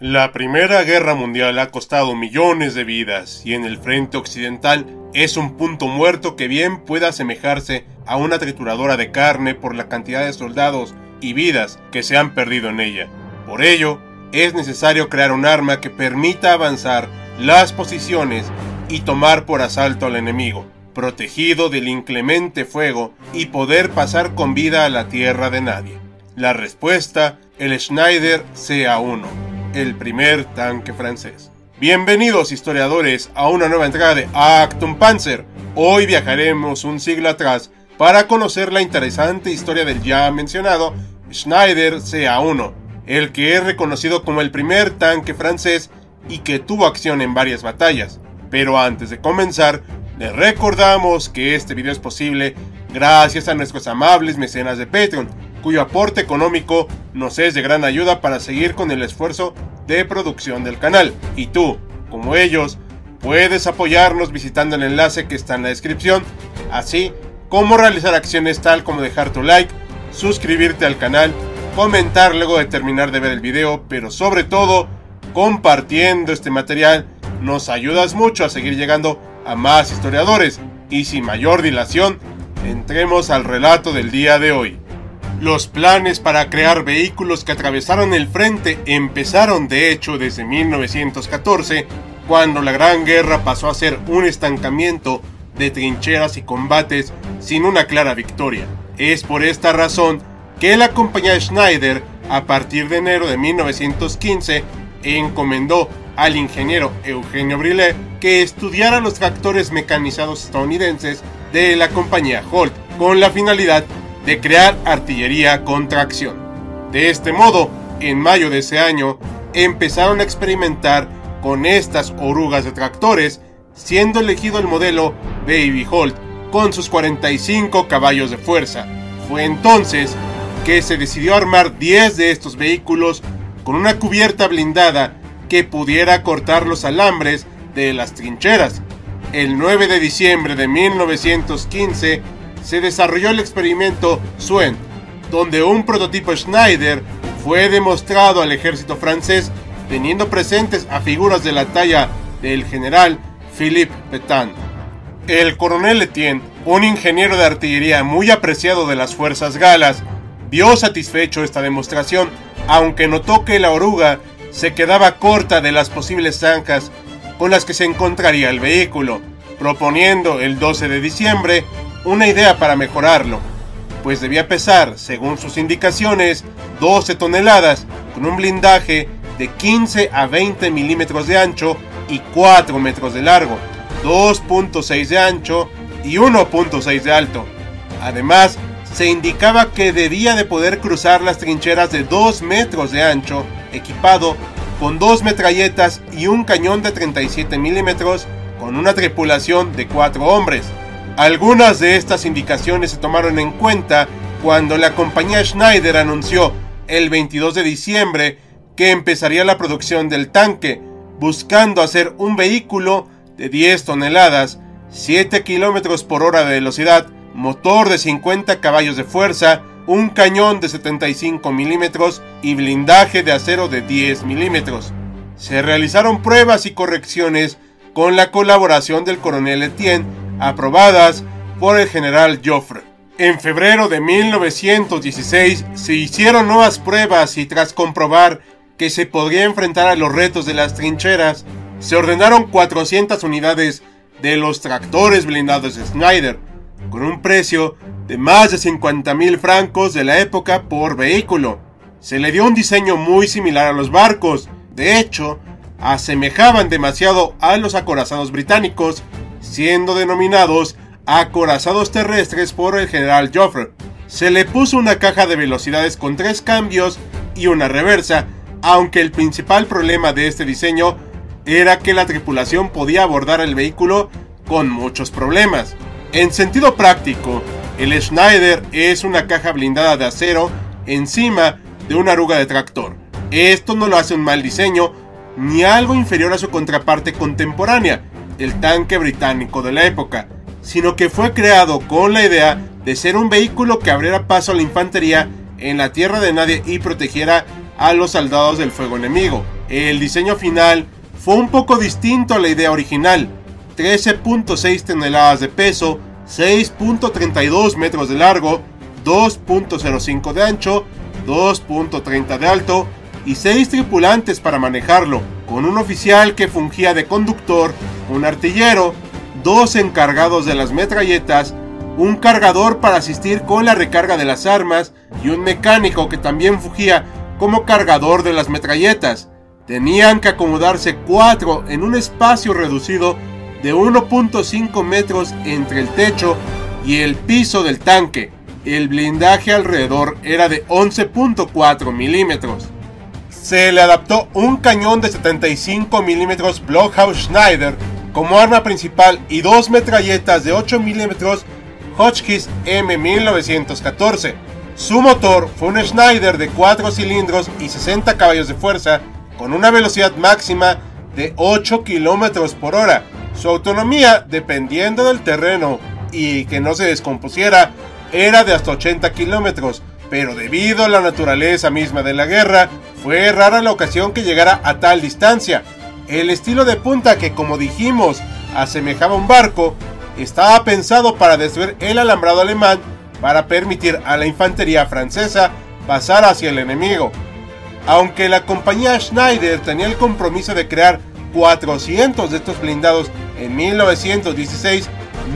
La Primera Guerra Mundial ha costado millones de vidas y en el frente occidental es un punto muerto que bien puede asemejarse a una trituradora de carne por la cantidad de soldados y vidas que se han perdido en ella. Por ello, es necesario crear un arma que permita avanzar las posiciones y tomar por asalto al enemigo, protegido del inclemente fuego y poder pasar con vida a la tierra de nadie. La respuesta, el Schneider CA-1 el primer tanque francés. Bienvenidos historiadores a una nueva entrega de Actum Panzer. Hoy viajaremos un siglo atrás para conocer la interesante historia del ya mencionado Schneider CA-1, el que es reconocido como el primer tanque francés y que tuvo acción en varias batallas. Pero antes de comenzar, les recordamos que este video es posible gracias a nuestros amables mecenas de Patreon, cuyo aporte económico nos es de gran ayuda para seguir con el esfuerzo de producción del canal. Y tú, como ellos, puedes apoyarnos visitando el enlace que está en la descripción, así como realizar acciones tal como dejar tu like, suscribirte al canal, comentar luego de terminar de ver el video, pero sobre todo compartiendo este material nos ayudas mucho a seguir llegando a más historiadores y sin mayor dilación, entremos al relato del día de hoy. Los planes para crear vehículos que atravesaron el frente empezaron de hecho desde 1914, cuando la Gran Guerra pasó a ser un estancamiento de trincheras y combates sin una clara victoria. Es por esta razón que la compañía Schneider, a partir de enero de 1915, encomendó al ingeniero Eugenio Brillet que estudiara los tractores mecanizados estadounidenses de la compañía Holt, con la finalidad de crear artillería con tracción. De este modo, en mayo de ese año, empezaron a experimentar con estas orugas de tractores, siendo elegido el modelo Baby Holt con sus 45 caballos de fuerza. Fue entonces que se decidió armar 10 de estos vehículos con una cubierta blindada que pudiera cortar los alambres de las trincheras. El 9 de diciembre de 1915 se desarrolló el experimento Swen, donde un prototipo Schneider fue demostrado al ejército francés teniendo presentes a figuras de la talla del general Philippe Pétain. El coronel Etienne, un ingeniero de artillería muy apreciado de las fuerzas galas, vio satisfecho esta demostración, aunque notó que la oruga se quedaba corta de las posibles zanjas con las que se encontraría el vehículo, proponiendo el 12 de diciembre una idea para mejorarlo, pues debía pesar, según sus indicaciones, 12 toneladas, con un blindaje de 15 a 20 milímetros de ancho y 4 metros de largo, 2.6 de ancho y 1.6 de alto. Además, se indicaba que debía de poder cruzar las trincheras de 2 metros de ancho, equipado con dos metralletas y un cañón de 37 milímetros, con una tripulación de 4 hombres. Algunas de estas indicaciones se tomaron en cuenta cuando la compañía Schneider anunció el 22 de diciembre que empezaría la producción del tanque, buscando hacer un vehículo de 10 toneladas, 7 kilómetros por hora de velocidad, motor de 50 caballos de fuerza, un cañón de 75 milímetros y blindaje de acero de 10 milímetros. Se realizaron pruebas y correcciones con la colaboración del coronel Etienne aprobadas por el general Joffre. En febrero de 1916 se hicieron nuevas pruebas y tras comprobar que se podría enfrentar a los retos de las trincheras, se ordenaron 400 unidades de los tractores blindados Schneider, con un precio de más de 50 mil francos de la época por vehículo. Se le dio un diseño muy similar a los barcos, de hecho, asemejaban demasiado a los acorazados británicos siendo denominados acorazados terrestres por el general Joffre. Se le puso una caja de velocidades con tres cambios y una reversa, aunque el principal problema de este diseño era que la tripulación podía abordar el vehículo con muchos problemas. En sentido práctico, El Schneider es una caja blindada de acero encima de una aruga de tractor. Esto no lo hace un mal diseño, ni algo inferior a su contraparte contemporánea, el tanque británico de la época, sino que fue creado con la idea de ser un vehículo que abriera paso a la infantería en la tierra de nadie y protegiera a los soldados del fuego enemigo. El diseño final fue un poco distinto a la idea original, 13.6 toneladas de peso, 6.32 metros de largo, 2.05 de ancho, 2.30 de alto y 6 tripulantes para manejarlo, con un oficial que fungía de conductor, un artillero, dos encargados de las metralletas, un cargador para asistir con la recarga de las armas y un mecánico que también fungía como cargador de las metralletas. Tenían que acomodarse cuatro en un espacio reducido de 1.5 metros entre el techo y el piso del tanque. El blindaje alrededor era de 11.4 milímetros. Se le adaptó un cañón de 75 milímetros Blockhaus Schneider como arma principal y dos metralletas de 8 milímetros Hotchkiss M1914. Su motor fue un Schneider de 4 cilindros y 60 caballos de fuerza con una velocidad máxima de 8 km por hora. Su autonomía, dependiendo del terreno y que no se descompusiera, era de hasta 80 kilómetros, pero debido a la naturaleza misma de la guerra, fue rara la ocasión que llegara a tal distancia. El estilo de punta que, como dijimos, asemejaba un barco, estaba pensado para destruir el alambrado alemán para permitir a la infantería francesa pasar hacia el enemigo. Aunque la compañía Schneider tenía el compromiso de crear 400 de estos blindados en 1916,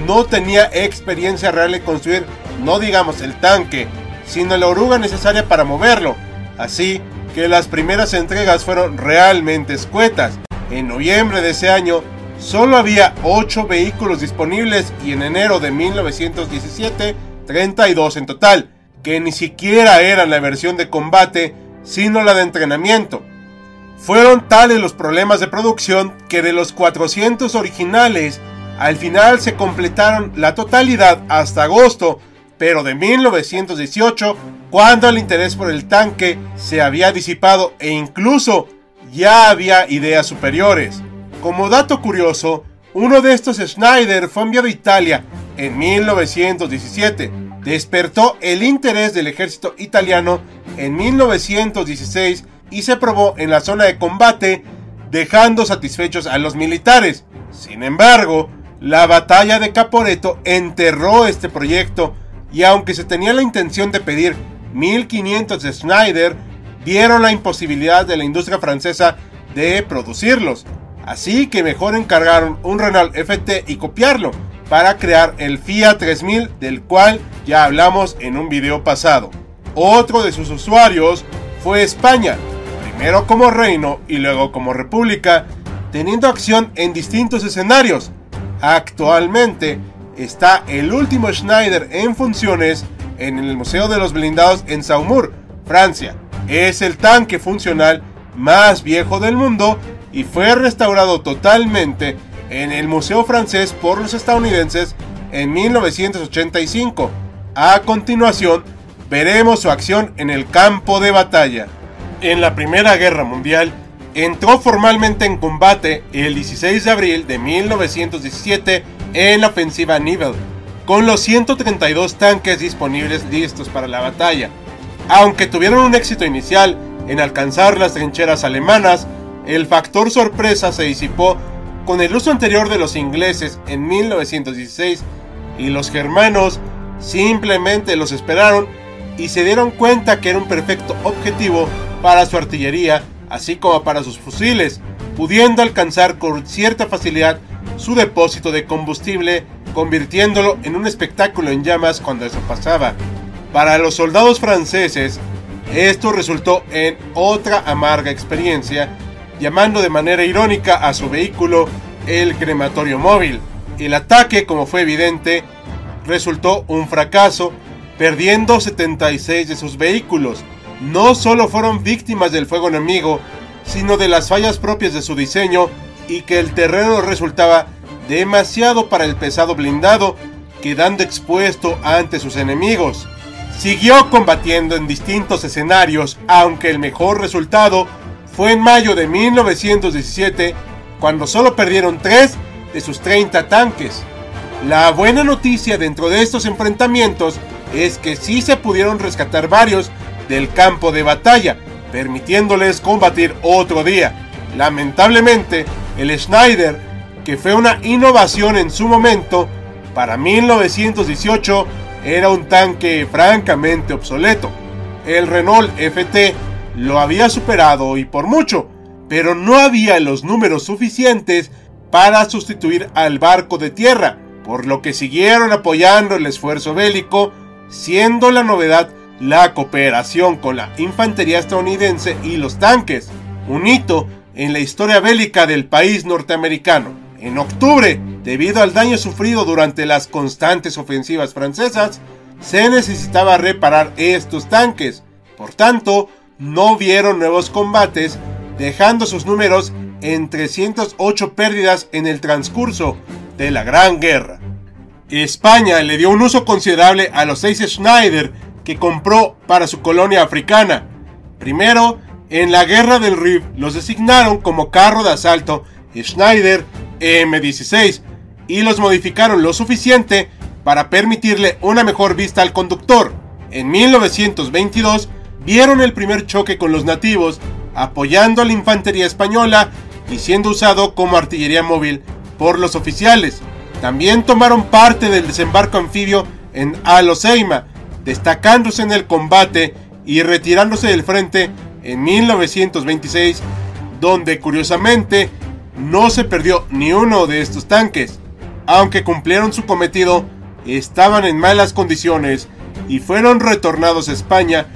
no tenía experiencia real en construir, no digamos el tanque, sino la oruga necesaria para moverlo. Así que las primeras entregas fueron realmente escuetas. En noviembre de ese año, solo había 8 vehículos disponibles y en enero de 1917, 32 en total, que ni siquiera eran la versión de combate, sino la de entrenamiento. Fueron tales los problemas de producción que de los 400 originales, al final se completaron la totalidad hasta agosto, pero de 1918, cuando el interés por el tanque se había disipado e incluso ya había ideas superiores. Como dato curioso, uno de estos Schneider fue enviado a Italia en 1917. Despertó el interés del ejército italiano en 1916 y se probó en la zona de combate, dejando satisfechos a los militares. Sin embargo, la batalla de Caporeto enterró este proyecto y aunque se tenía la intención de pedir 1500 de Schneider, vieron la imposibilidad de la industria francesa de producirlos. Así que mejor encargaron un Renault FT y copiarlo para crear el Fiat 3000 del cual ya hablamos en un video pasado. Otro de sus usuarios fue España, primero como reino y luego como república, teniendo acción en distintos escenarios. Actualmente está el último Schneider en funciones en el Museo de los Blindados en Saumur, Francia. Es el tanque funcional más viejo del mundo y fue restaurado totalmente en el Museo francés por los estadounidenses en 1985. A continuación, veremos su acción en el campo de batalla. En la Primera Guerra Mundial, entró formalmente en combate el 16 de abril de 1917 en la ofensiva Nivelle, con los 132 tanques disponibles listos para la batalla. Aunque tuvieron un éxito inicial en alcanzar las trincheras alemanas, el factor sorpresa se disipó con el uso anterior de los ingleses en 1916 y los germanos simplemente los esperaron y se dieron cuenta que era un perfecto objetivo para su artillería, así como para sus fusiles, pudiendo alcanzar con cierta facilidad su depósito de combustible, convirtiéndolo en un espectáculo en llamas cuando eso pasaba. Para los soldados franceses, esto resultó en otra amarga experiencia, llamando de manera irónica a su vehículo el crematorio móvil. El ataque, como fue evidente, resultó un fracaso, perdiendo 76 de sus vehículos. No solo fueron víctimas del fuego enemigo, sino de las fallas propias de su diseño y que el terreno resultaba demasiado para el pesado blindado quedando expuesto ante sus enemigos. Siguió combatiendo en distintos escenarios, aunque el mejor resultado fue en mayo de 1917, cuando solo perdieron 3 de sus 30 tanques. La buena noticia dentro de estos enfrentamientos es que sí se pudieron rescatar varios del campo de batalla, permitiéndoles combatir otro día. Lamentablemente, el Schneider, que fue una innovación en su momento, para 1918 era un tanque francamente obsoleto. El Renault FT lo había superado y por mucho, pero no había los números suficientes para sustituir al barco de tierra, por lo que siguieron apoyando el esfuerzo bélico, siendo la novedad la cooperación con la infantería estadounidense y los tanques, un hito en la historia bélica del país norteamericano. En octubre, debido al daño sufrido durante las constantes ofensivas francesas, se necesitaba reparar estos tanques. Por tanto, no vieron nuevos combates, dejando sus números en 308 pérdidas en el transcurso de la Gran Guerra. España le dio un uso considerable a los 6 Schneider que compró para su colonia africana. Primero, en la Guerra del Rif los designaron como carro de asalto Schneider M16 y los modificaron lo suficiente para permitirle una mejor vista al conductor. En 1922 vieron el primer choque con los nativos, apoyando a la infantería española y siendo usado como artillería móvil por los oficiales. También tomaron parte del desembarco anfibio en Aloseima, destacándose en el combate y retirándose del frente en 1926, donde curiosamente no se perdió ni uno de estos tanques. Aunque cumplieron su cometido, estaban en malas condiciones y fueron retornados a España,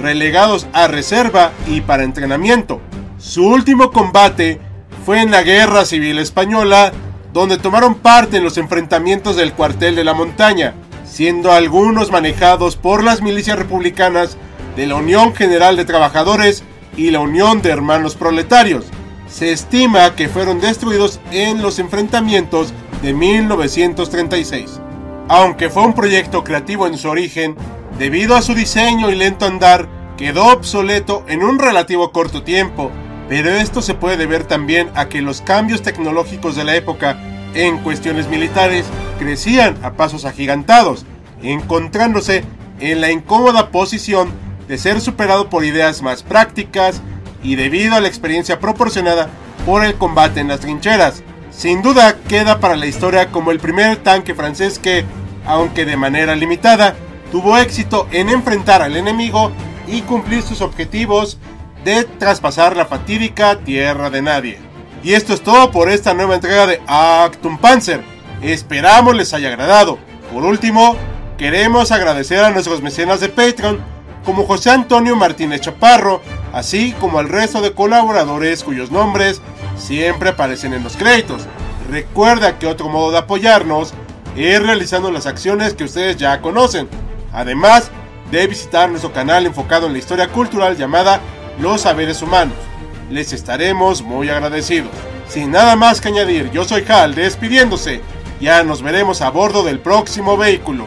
relegados a reserva y para entrenamiento. Su último combate fue en la Guerra Civil Española, donde tomaron parte en los enfrentamientos del cuartel de la montaña, siendo algunos manejados por las milicias republicanas de la Unión General de Trabajadores y la Unión de Hermanos Proletarios. Se estima que fueron destruidos en los enfrentamientos de 1936. Aunque fue un proyecto creativo en su origen, debido a su diseño y lento andar, quedó obsoleto en un relativo corto tiempo, pero esto se puede deber también a que los cambios tecnológicos de la época en cuestiones militares crecían a pasos agigantados, encontrándose en la incómoda posición de ser superado por ideas más prácticas y debido a la experiencia proporcionada por el combate en las trincheras. Sin duda queda para la historia como el primer tanque francés que, aunque de manera limitada, tuvo éxito en enfrentar al enemigo y cumplir sus objetivos de traspasar la fatídica tierra de nadie. Y esto es todo por esta nueva entrega de Actum Panzer. Esperamos les haya agradado. Por último, queremos agradecer a nuestros mecenas de Patreon, como José Antonio Martínez Chaparro, así como al resto de colaboradores cuyos nombres siempre aparecen en los créditos. Recuerda que otro modo de apoyarnos es realizando las acciones que ustedes ya conocen, además de visitar nuestro canal enfocado en la historia cultural llamada Los Saberes Humanos les estaremos muy agradecidos. Sin nada más que añadir, yo soy Hal despidiéndose. Ya nos veremos a bordo del próximo vehículo.